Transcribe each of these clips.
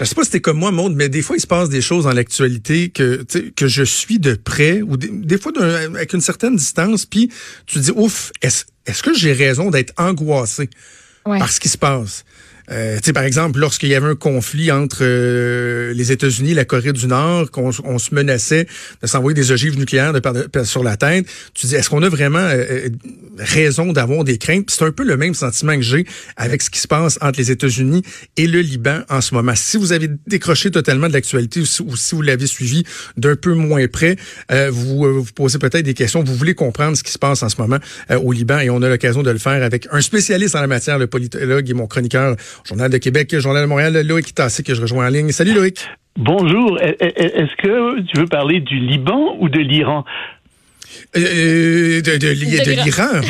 Je sais pas si t'es comme moi, Monde, mais des fois, il se passe des choses dans l'actualité que, que je suis de près ou des, fois avec une certaine distance, puis tu te dis, ouf, est-ce est que j'ai raison d'être angoissé par ce qui se passe? Euh, par exemple, lorsqu'il y avait un conflit entre euh, les États-Unis et la Corée du Nord, qu'on on se menaçait de s'envoyer des ogives nucléaires de, sur la tête, tu dis, est-ce qu'on a vraiment euh, euh, raison d'avoir des craintes? C'est un peu le même sentiment que j'ai avec ce qui se passe entre les États-Unis et le Liban en ce moment. Si vous avez décroché totalement de l'actualité ou, si vous l'avez suivi d'un peu moins près, vous vous posez peut-être des questions. Vous voulez comprendre ce qui se passe en ce moment au Liban et on a l'occasion de le faire avec un spécialiste en la matière, le politologue et mon chroniqueur Journal de Québec, Journal de Montréal, Loïc Tassé que je rejoins en ligne. Salut Loïc. Bonjour. Est-ce que tu veux parler du Liban ou de l'Iran? Euh, euh, de, de, de, l'Iran.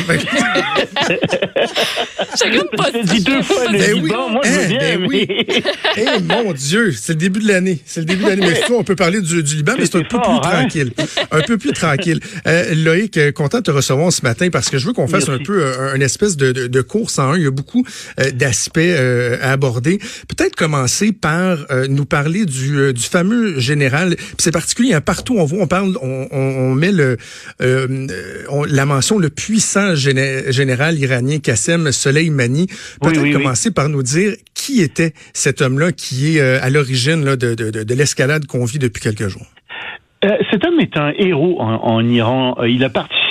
Chacun pas dit deux fois le ben Liban, moi je veux hein, bien. Ben oui. Eh, mon Dieu, c'est le début de l'année. C'est le début de l'année. Mais on peut parler du, du Liban, mais c'est un peu plus hein? tranquille. Un peu plus tranquille. Euh, Loïc, euh, content de te recevoir ce matin parce que je veux qu'on fasse un peu un, une espèce de, de, de, course en un. Il y a beaucoup d'aspects à aborder. Peut-être commencer par nous parler du, du fameux général. C'est particulier, hein, partout on voit, on parle, on, on, on met le euh, la mention le puissant général iranien Qassem Soleimani. Peut-être commencer par nous dire qui était cet homme-là qui est euh, à l'origine de, de, de, de l'escalade qu'on vit depuis quelques jours. Euh, cet homme est un héros en, en Iran. Il a participé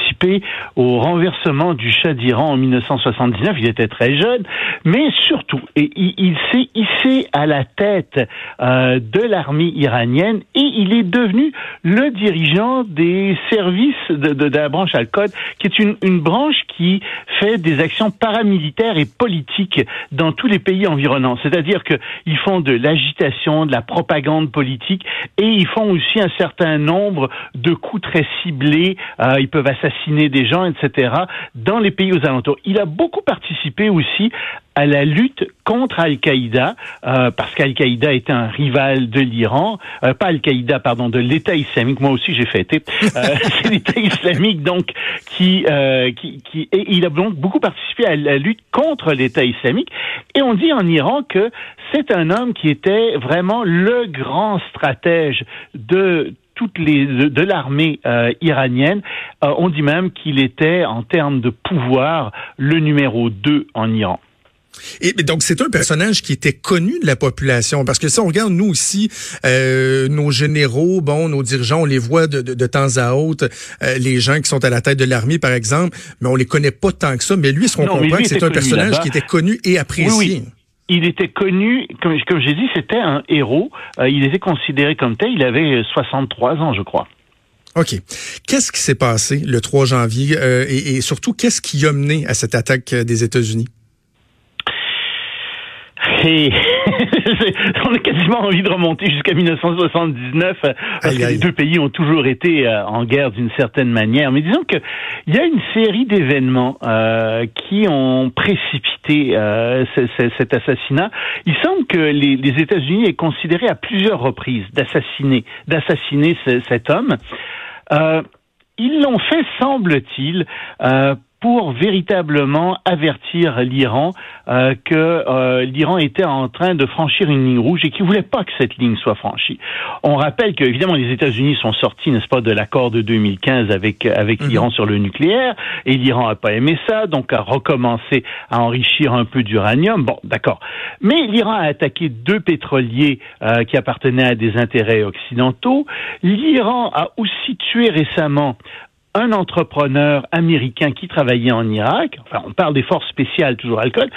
au renversement du Shah d'Iran en 1979. Il était très jeune, mais surtout, et il, s'est hissé à la tête euh, de l'armée iranienne et il est devenu le dirigeant des services de, de, la branche Al-Qod, qui est une, une branche qui fait des actions paramilitaires et politiques dans tous les pays environnants. C'est-à-dire qu'ils font de l'agitation, de la propagande politique et ils font aussi un certain nombre de coups très ciblés. Euh, ils peuvent assassiner des gens, etc., dans les pays aux alentours. Il a beaucoup participé aussi à la lutte contre Al-Qaïda, euh, parce qu'Al-Qaïda était un rival de l'Iran, euh, pas Al-Qaïda, pardon, de l'État islamique. Moi aussi, j'ai fêté. Euh, c'est l'État islamique, donc, qui, qui, qui, et il a donc beaucoup participé à la lutte contre l'État islamique. Et on dit en Iran que c'est un homme qui était vraiment le grand stratège de toutes les de, l'armée euh, iranienne. Euh, on dit même qu'il était, en termes de pouvoir, le numéro 2 en Iran. Et donc c'est un personnage qui était connu de la population parce que si on regarde nous aussi euh, nos généraux, bon, nos dirigeants, on les voit de, de, de temps à autre, les gens qui sont à la tête de l'armée par exemple, mais on les connaît pas tant que ça. Mais lui, ce qu'on comprend, c'est un personnage qui était connu et apprécié il était connu, comme, comme j'ai dit, c'était un héros. Euh, il était considéré comme tel. Il avait 63 ans, je crois. OK. Qu'est-ce qui s'est passé le 3 janvier euh, et, et, surtout, qu'est-ce qui a mené à cette attaque des États-Unis? Et on a quasiment envie de remonter jusqu'à 1979 euh, parce que les deux pays ont toujours été euh, en guerre d'une certaine manière. Mais disons que il y a une série d'événements euh, qui ont précipité euh, cet assassinat. Il semble que les, les États-Unis aient considéré à plusieurs reprises d'assassiner, d'assassiner cet homme. Euh, ils l'ont fait, semble-t-il, euh, pour véritablement avertir l'Iran euh, que euh, l'Iran était en train de franchir une ligne rouge et qu'il voulait pas que cette ligne soit franchie. On rappelle que évidemment les États-Unis sont sortis, n'est-ce pas, de l'accord de 2015 avec avec mhm. l'Iran sur le nucléaire et l'Iran a pas aimé ça, donc a recommencé à enrichir un peu d'uranium. Bon, d'accord. Mais l'Iran a attaqué deux pétroliers euh, qui appartenaient à des intérêts occidentaux. L'Iran a aussi tué récemment un entrepreneur américain qui travaillait en Irak, enfin on parle des forces spéciales toujours alcool,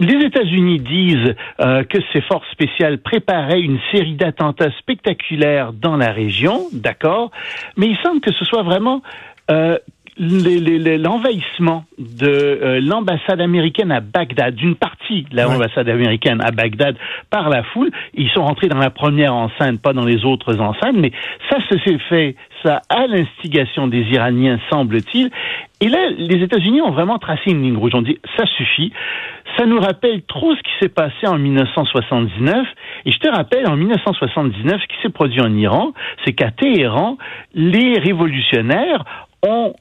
les États-Unis disent euh, que ces forces spéciales préparaient une série d'attentats spectaculaires dans la région, d'accord, mais il semble que ce soit vraiment euh, l'envahissement de euh, l'ambassade américaine à Bagdad, d'une partie de l'ambassade américaine à Bagdad par la foule, ils sont rentrés dans la première enceinte, pas dans les autres enceintes, mais ça, s'est fait, ça à l'instigation des Iraniens, semble-t-il. Et là, les États-Unis ont vraiment tracé une ligne rouge. On dit, ça suffit. Ça nous rappelle trop ce qui s'est passé en 1979. Et je te rappelle, en 1979, ce qui s'est produit en Iran, c'est qu'à Téhéran, les révolutionnaires ont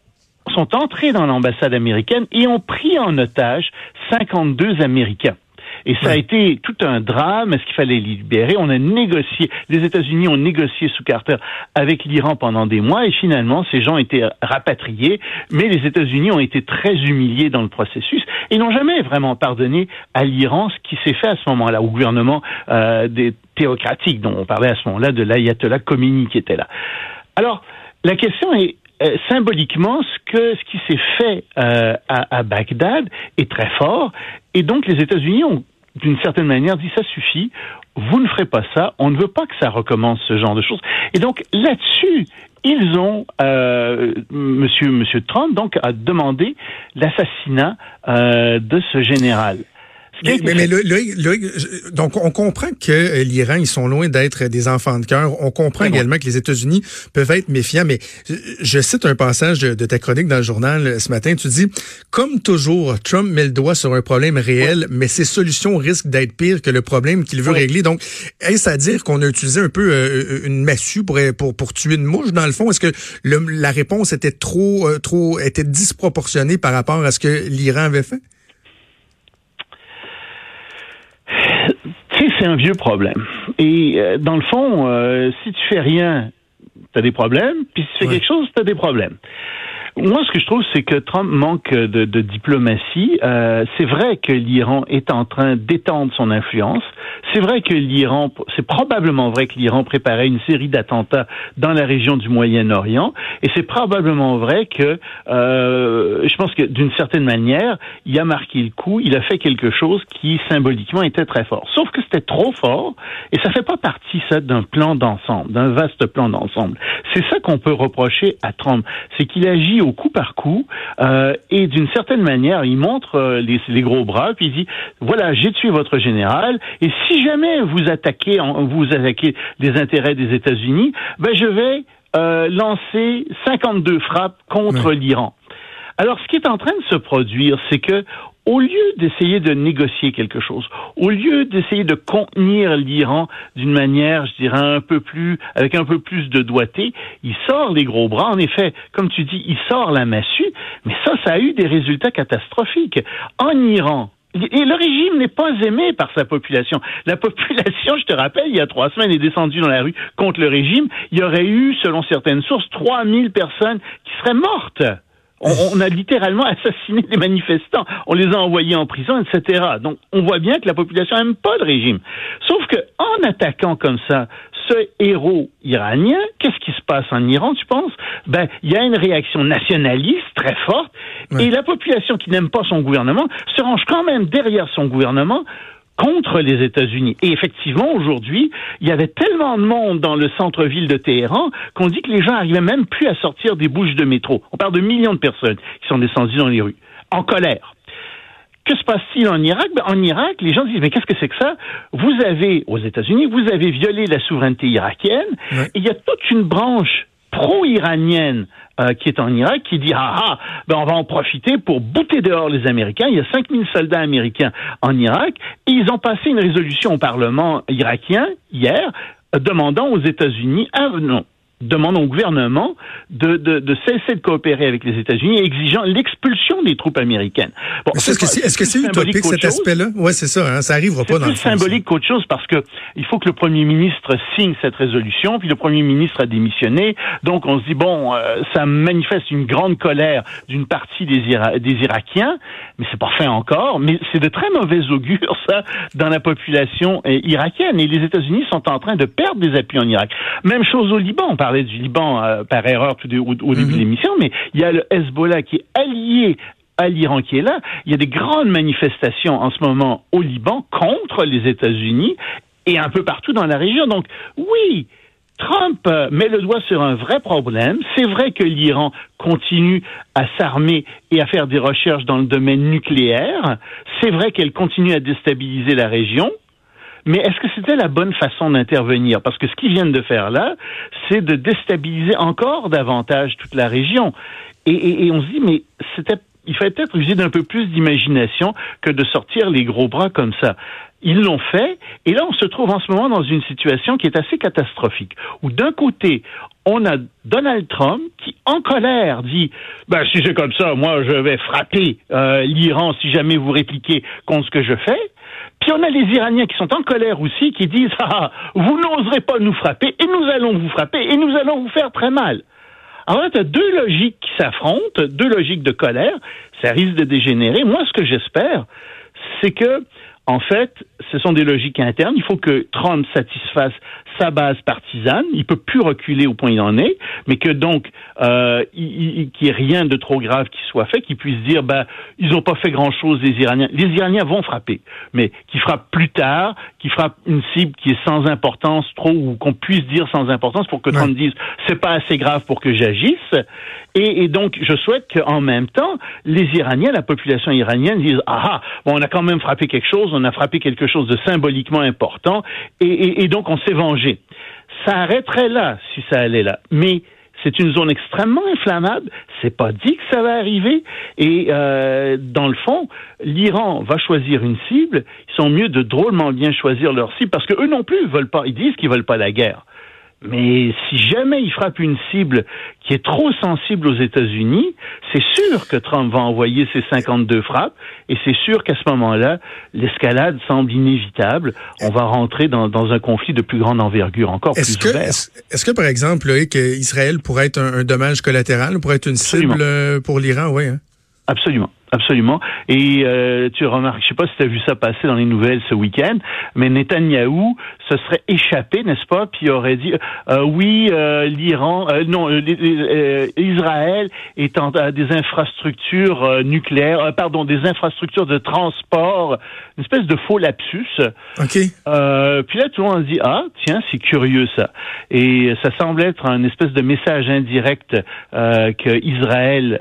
sont entrés dans l'ambassade américaine et ont pris en otage 52 Américains. Et ça a été tout un drame. Est-ce qu'il fallait les libérer? On a négocié. Les États-Unis ont négocié sous Carter avec l'Iran pendant des mois et finalement ces gens étaient rapatriés. Mais les États-Unis ont été très humiliés dans le processus et n'ont jamais vraiment pardonné à l'Iran ce qui s'est fait à ce moment-là au gouvernement euh, des théocratiques dont on parlait à ce moment-là de l'ayatollah Khomeini qui était là. Alors la question est euh, symboliquement, ce que ce qui s'est fait euh, à, à, Bagdad est très fort, et donc les États-Unis ont d'une certaine manière dit ça suffit, vous ne ferez pas ça, on ne veut pas que ça recommence ce genre de choses. Et donc là-dessus, ils ont euh, Monsieur Trump donc a demandé l'assassinat euh, de ce général. Mais, mais, donc on comprend que euh, l'Iran, ils sont loin d'être des enfants de cœur. On comprend également que les États-Unis peuvent être méfiants. Mais je cite un passage de, ta chronique dans le journal euh, ce matin. Tu dis, comme toujours, Trump met le doigt sur un problème réel, mais ses solutions risquent d'être pires que le problème qu'il veut régler. Donc, est-ce à dire qu'on a utilisé un peu euh, une massue pour, pour, pour tuer une mouche dans le fond? Est-ce que la réponse était trop, trop, était disproportionnée par rapport à ce que l'Iran avait fait? C'est un vieux problème. Et euh, dans le fond, euh, si tu fais rien, tu as des problèmes, puis si tu fais quelque chose, tu as des problèmes. Moi, ce que je trouve, c'est que Trump manque de, diplomatie. Euh, c'est vrai que l'Iran est en train d'étendre son influence. C'est vrai que l'Iran, c'est probablement vrai que l'Iran préparait une série d'attentats dans la région du Moyen-Orient. Et c'est probablement vrai que, euh, je pense que d'une certaine manière, il a marqué le coup. Il a fait quelque chose qui symboliquement était très fort. Sauf que c'était trop fort et ça fait pas partie ça d'un plan d'ensemble, d'un vaste plan d'ensemble. C'est ça qu'on peut reprocher à Trump, c'est qu'il agit au coup par coup, euh, et d'une certaine manière, il montre euh, les, les, gros bras, puis il dit voilà, j'ai tué votre général, et si jamais vous attaquez, vous attaquez les intérêts des États-Unis, ben je vais euh, lancer 52 frappes contre l'Iran. Alors, ce qui est en train de se produire, c'est que au lieu d'essayer de négocier quelque chose, au lieu d'essayer de contenir l'Iran d'une manière, je dirais, un peu plus, avec un peu plus de doigté, il sort les gros bras. En effet, comme tu dis, il sort la massue, mais ça, ça a eu des résultats catastrophiques. En Iran, et le régime n'est pas aimé par sa population. La population, je te rappelle, il y a trois semaines, est descendue dans la rue contre le régime. Il y aurait eu, selon certaines sources, 3000 personnes qui seraient mortes. On, a littéralement assassiné des manifestants, on les a envoyés en prison, etc. Donc, on voit bien que la population n'aime pas le régime. Sauf que, en attaquant comme ça ce héros iranien, qu'est-ce qui se passe en Iran, tu penses? Ben, il y a une réaction nationaliste très forte, et la population qui n'aime pas son gouvernement se range quand même derrière son gouvernement contre les États-Unis. Et effectivement, aujourd'hui, il y avait tellement de monde dans le centre-ville de Téhéran qu'on dit que les gens arrivaient même plus à sortir des bouches de métro. On parle de millions de personnes qui sont descendues dans les rues, en colère. Que se passe-t-il en Irak? Ben, En Irak, les gens disent, mais qu'est-ce que c'est que ça? Vous avez, aux États-Unis, vous avez violé la souveraineté irakienne, et il y a toute une branche pro-iranienne euh, qui est en Irak qui dit ah ah ben on va en profiter pour bouter dehors les Américains. Il y a 5000 soldats américains en Irak et ils ont passé une résolution au Parlement irakien hier demandant aux États-Unis ah, non demande au gouvernement de, de, de, cesser de coopérer avec les États-Unis, exigeant l'expulsion des troupes américaines. Bon, est-ce que c'est est -ce c'est utopique cet aspect-là? Ouais, c'est ça. Hein, ça arrivera pas dans le symbolique qu'autre chose parce que il faut que le premier ministre signe cette résolution, puis le premier ministre a démissionné. Donc on se dit bon, euh, ça manifeste une grande colère d'une partie des, des Irakiens, mais c'est pas fait encore. Mais c'est de très mauvais augure ça dans la population euh, irakienne. Et les États-Unis sont en train de perdre des appuis en Irak. Même chose au Liban parlait du Liban euh, par erreur tout au, début de mhm. l'émission, mais il y a le Hezbollah qui est allié à l'Iran qui est là. Il y a des grandes manifestations en ce moment au Liban contre les États-Unis et un peu partout dans la région. Donc oui, Trump euh, met le doigt sur un vrai problème. C'est vrai que l'Iran continue à s'armer et à faire des recherches dans le domaine nucléaire. C'est vrai qu'elle continue à déstabiliser la région. Mais est-ce que c'était la bonne façon d'intervenir? Parce que ce qu'ils viennent de faire là, c'est de déstabiliser encore davantage toute la région. Et, et on se dit, mais c'était il fallait peut-être user d'un peu plus d'imagination que de sortir les gros bras comme ça. Ils l'ont fait, et là on se trouve en ce moment dans une situation qui est assez catastrophique, où d'un côté, on a Donald Trump qui, en colère, dit ben, si c'est comme ça, moi je vais frapper euh, l'Iran si jamais vous répliquez contre ce que je fais. Puis on a les Iraniens qui sont en colère aussi, qui disent ah, ah vous n'oserez pas nous frapper, et nous allons vous frapper, et nous allons vous faire très mal. Alors là, tu as deux logiques qui s'affrontent, deux logiques de colère. Ça risque de dégénérer. Moi, ce que j'espère, c'est que en fait, ce sont des logiques internes. Il faut que Trump satisfasse sa base partisane. Il peut plus reculer au point où il en est, mais que donc euh, qu'il n'y ait rien de trop grave qui soit fait, qu'il puisse dire ben ils n'ont pas fait grand chose les Iraniens. Les Iraniens vont frapper, mais qu'ils frappent plus tard, qu'ils frappent une cible qui est sans importance trop ou qu'on puisse dire sans importance pour que Trump dise c'est pas assez grave pour que j'agisse. Et, et, donc je souhaite qu'en même temps les Iraniens, la population iranienne disent ah, ah bon on a quand même frappé quelque chose on a frappé quelque chose de symboliquement important, et, donc on s'est vengé. Ça arrêterait là si ça allait là. Mais c'est une zone extrêmement inflammable. C'est pas dit que ça va arriver. Et euh, dans le fond, l'Iran va choisir une cible. Ils sont mieux de drôlement bien choisir leur cible parce que eux non plus veulent pas. Ils disent qu'ils veulent pas la guerre. Mais si jamais il frappe une cible qui est trop sensible aux États-Unis, c'est sûr que Trump va envoyer ses 52 frappes et c'est sûr qu'à ce moment-là, l'escalade semble inévitable. On va rentrer dans, un conflit de plus grande envergure, encore plus que, Est-ce que, par exemple, Loïc, Israël pourrait être un, dommage collatéral, pourrait être une cible euh, pour l'Iran, oui? Hein? Absolument. Absolument. Et euh, tu remarques, je sais pas si tu as vu ça passer dans les nouvelles ce week-end, mais Netanyahou se serait échappé, n'est-ce pas, puis aurait dit euh, oui, euh, l'Iran, euh, non, Israël est en des infrastructures nucléaires, pardon, des infrastructures de transport, une espèce de faux lapsus. Ok. puis là, tout le monde dit ah tiens, c'est curieux ça. Et ça semble être un espèce de message indirect que Israël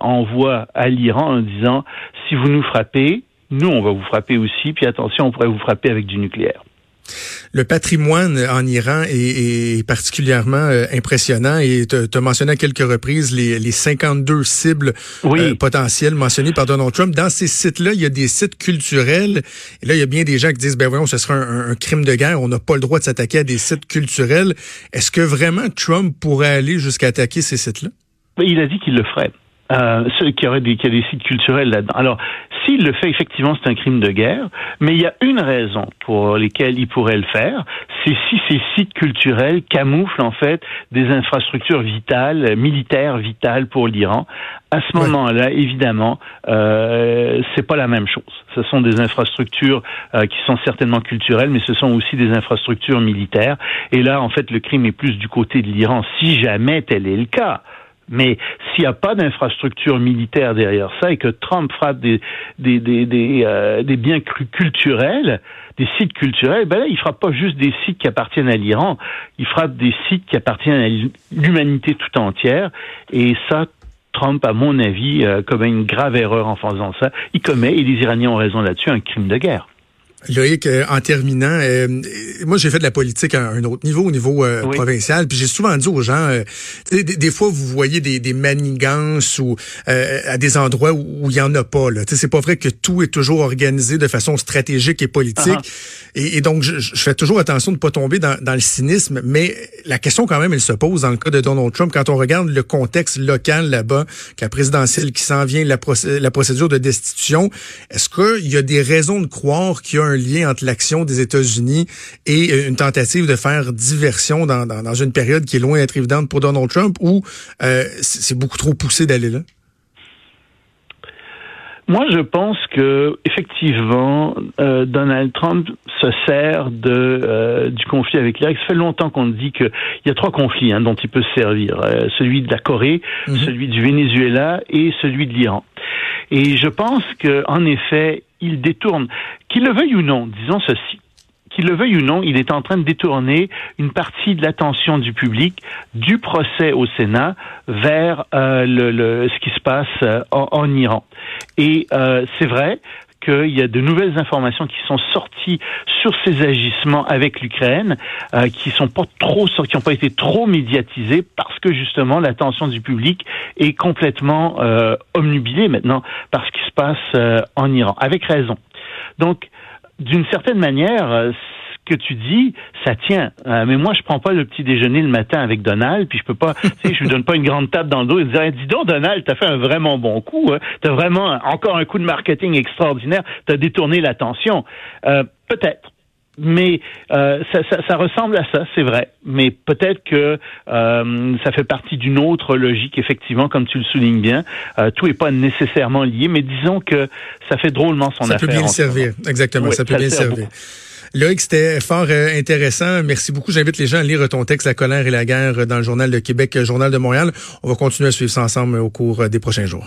envoie à l'Iran disant si vous nous frappez, nous on va vous frapper aussi, puis attention, on pourrait vous frapper avec du nucléaire. Le patrimoine en Iran est, particulièrement euh, impressionnant et tu as mentionné à quelques reprises les, les 52 cibles euh, potentielles mentionnées par Donald Trump. Dans ces sites-là, il y a des sites culturels. Et là, il y a bien des gens qui disent, ben voyons, ce serait un, un crime de guerre. On n'a pas le droit de s'attaquer à des sites culturels. Est-ce que vraiment Trump pourrait aller jusqu'à attaquer ces sites-là? Il a dit qu'il le ferait euh, ceux qui auraient des, qui a des sites culturels là-dedans. Alors, s'il le fait, effectivement, c'est un crime de guerre, mais il y a une raison pour lesquelles il pourrait le faire, c'est si ces sites culturels camouflent en fait des infrastructures vitales, militaires vitales pour l'Iran. À ce moment-là, évidemment, euh, c'est pas la même chose. Ce sont des infrastructures euh, qui sont certainement culturelles, mais ce sont aussi des infrastructures militaires. Et là, en fait, le crime est plus du côté de l'Iran, si jamais tel est le cas. Mais s'il n'y a pas d'infrastructure militaire derrière ça et que Trump frappe des, des, des, des, euh, des biens culturels, des sites culturels, ben là, il frappe pas juste des sites qui appartiennent à l'Iran, il frappe des sites qui appartiennent à l'humanité tout entière. Et ça, Trump, à mon avis, euh, commet une grave erreur en faisant ça. Il commet, et les Iraniens ont raison là-dessus, un crime de guerre. Loïc, euh, en terminant, euh, moi j'ai fait de la politique à un autre niveau, au niveau euh, provincial, puis j'ai souvent dit aux gens, des, fois vous voyez des, des manigances ou à des endroits où il y en a pas. Là, c'est pas vrai que tout est toujours organisé de façon stratégique et politique, uh-huh. et, donc je, fais toujours attention de ne pas tomber dans, dans, le cynisme. Mais la question quand même, elle se pose dans le cas de Donald Trump quand on regarde le contexte local là-bas, la présidentielle qui s'en vient, la, la procédure de destitution. Est-ce qu'il y a des raisons de croire qu'il y a un lien entre l'action des États-Unis et euh, une tentative de faire diversion dans, dans, une période qui est loin d'être évidente pour Donald Trump ou euh, c'est beaucoup trop poussé d'aller là? Moi, je pense que effectivement, euh, Donald Trump se sert de du conflit avec l'Irak. Ça fait longtemps qu'on dit qu'il y a trois conflits hein, dont il peut se servir celui de la Corée, mhm. celui du Venezuela et celui de l'Iran. Et je pense que, en effet, il détourne, qu'il le veuille ou non, disons ceci, qu'il le veuille ou non, il est en train de détourner une partie de l'attention du public du procès au Sénat vers euh, le, ce qui se passe euh, en, Iran. Et euh, c'est vrai qu'il y a de nouvelles informations qui sont sorties sur ces agissements avec l'Ukraine, euh, qui sont pas trop, qui n'ont pas été trop médiatisées parce que justement l'attention du public est complètement euh, maintenant par ce qui se passe euh, en Iran, avec raison. Donc, d'une certaine manière, que tu dis, ça tient. Euh, mais moi, je prends pas le petit déjeuner le matin avec Donald, puis je peux pas, tu je lui donne pas une grande table dans le dos et dire, dis donc, Donald, t'as fait un vraiment bon coup, hein. t'as vraiment encore un coup de marketing extraordinaire, t'as détourné l'attention. Euh, peut-être. Mais euh, ça, ça, ça, ressemble à ça, c'est vrai. Mais peut-être que euh, ça fait partie d'une autre logique, effectivement, comme tu le soulignes bien. Euh, tout n'est pas nécessairement lié, mais disons que ça fait drôlement son affaire. Ça peut bien servir, exactement. ça peut bien servir. Loïc, c'était fort euh, intéressant. Merci beaucoup. J'invite les gens à lire ton texte La colère et la guerre dans le Journal de Québec, Journal de Montréal. On va continuer à suivre ça ensemble au cours des prochains jours.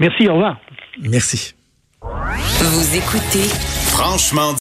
Merci, au revoir. Merci. Vous écoutez Franchement